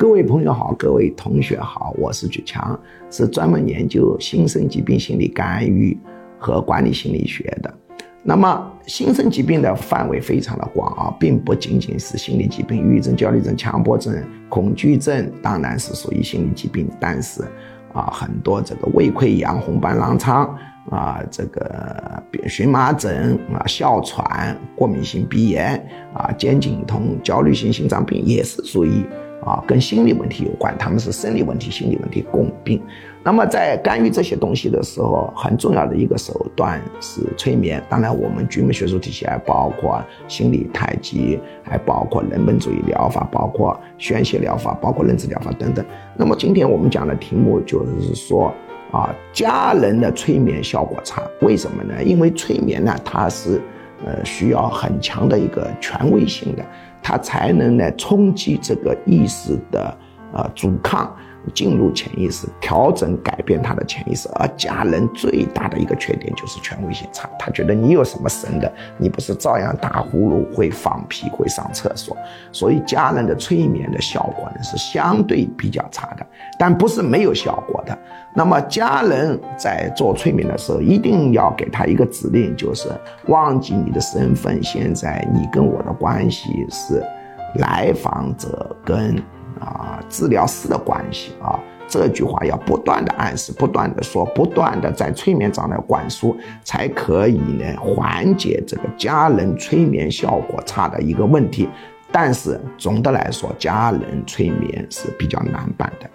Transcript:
各位朋友好，各位同学好，我是举强，是专门研究新生疾病心理干预和管理心理学的。那么，新生疾病的范围非常的广啊，并不仅仅是心理疾病，抑郁症、焦虑症、强迫症、恐惧症当然是属于心理疾病，但是啊，很多这个胃溃疡、红斑狼疮啊，这个荨麻疹啊、哮喘、过敏性鼻炎啊、肩颈痛、焦虑性心脏病也是属于。啊，跟心理问题有关，他们是生理问题、心理问题共病。那么在干预这些东西的时候，很重要的一个手段是催眠。当然，我们居门学术体系还包括心理太极，还包括人本主义疗法，包括宣泄疗法，包括认知疗法等等。那么今天我们讲的题目就是说，啊，家人的催眠效果差，为什么呢？因为催眠呢，它是。呃，需要很强的一个权威性的，它才能来冲击这个意识的啊阻抗。进入潜意识，调整改变他的潜意识，而家人最大的一个缺点就是权威性差。他觉得你有什么神的，你不是照样打呼噜、会放屁、会上厕所。所以家人的催眠的效果呢是相对比较差的，但不是没有效果的。那么家人在做催眠的时候，一定要给他一个指令，就是忘记你的身份，现在你跟我的关系是来访者跟。治疗师的关系啊，这句话要不断的暗示，不断的说，不断的在催眠上来灌输，才可以呢缓解这个家人催眠效果差的一个问题。但是总的来说，家人催眠是比较难办的。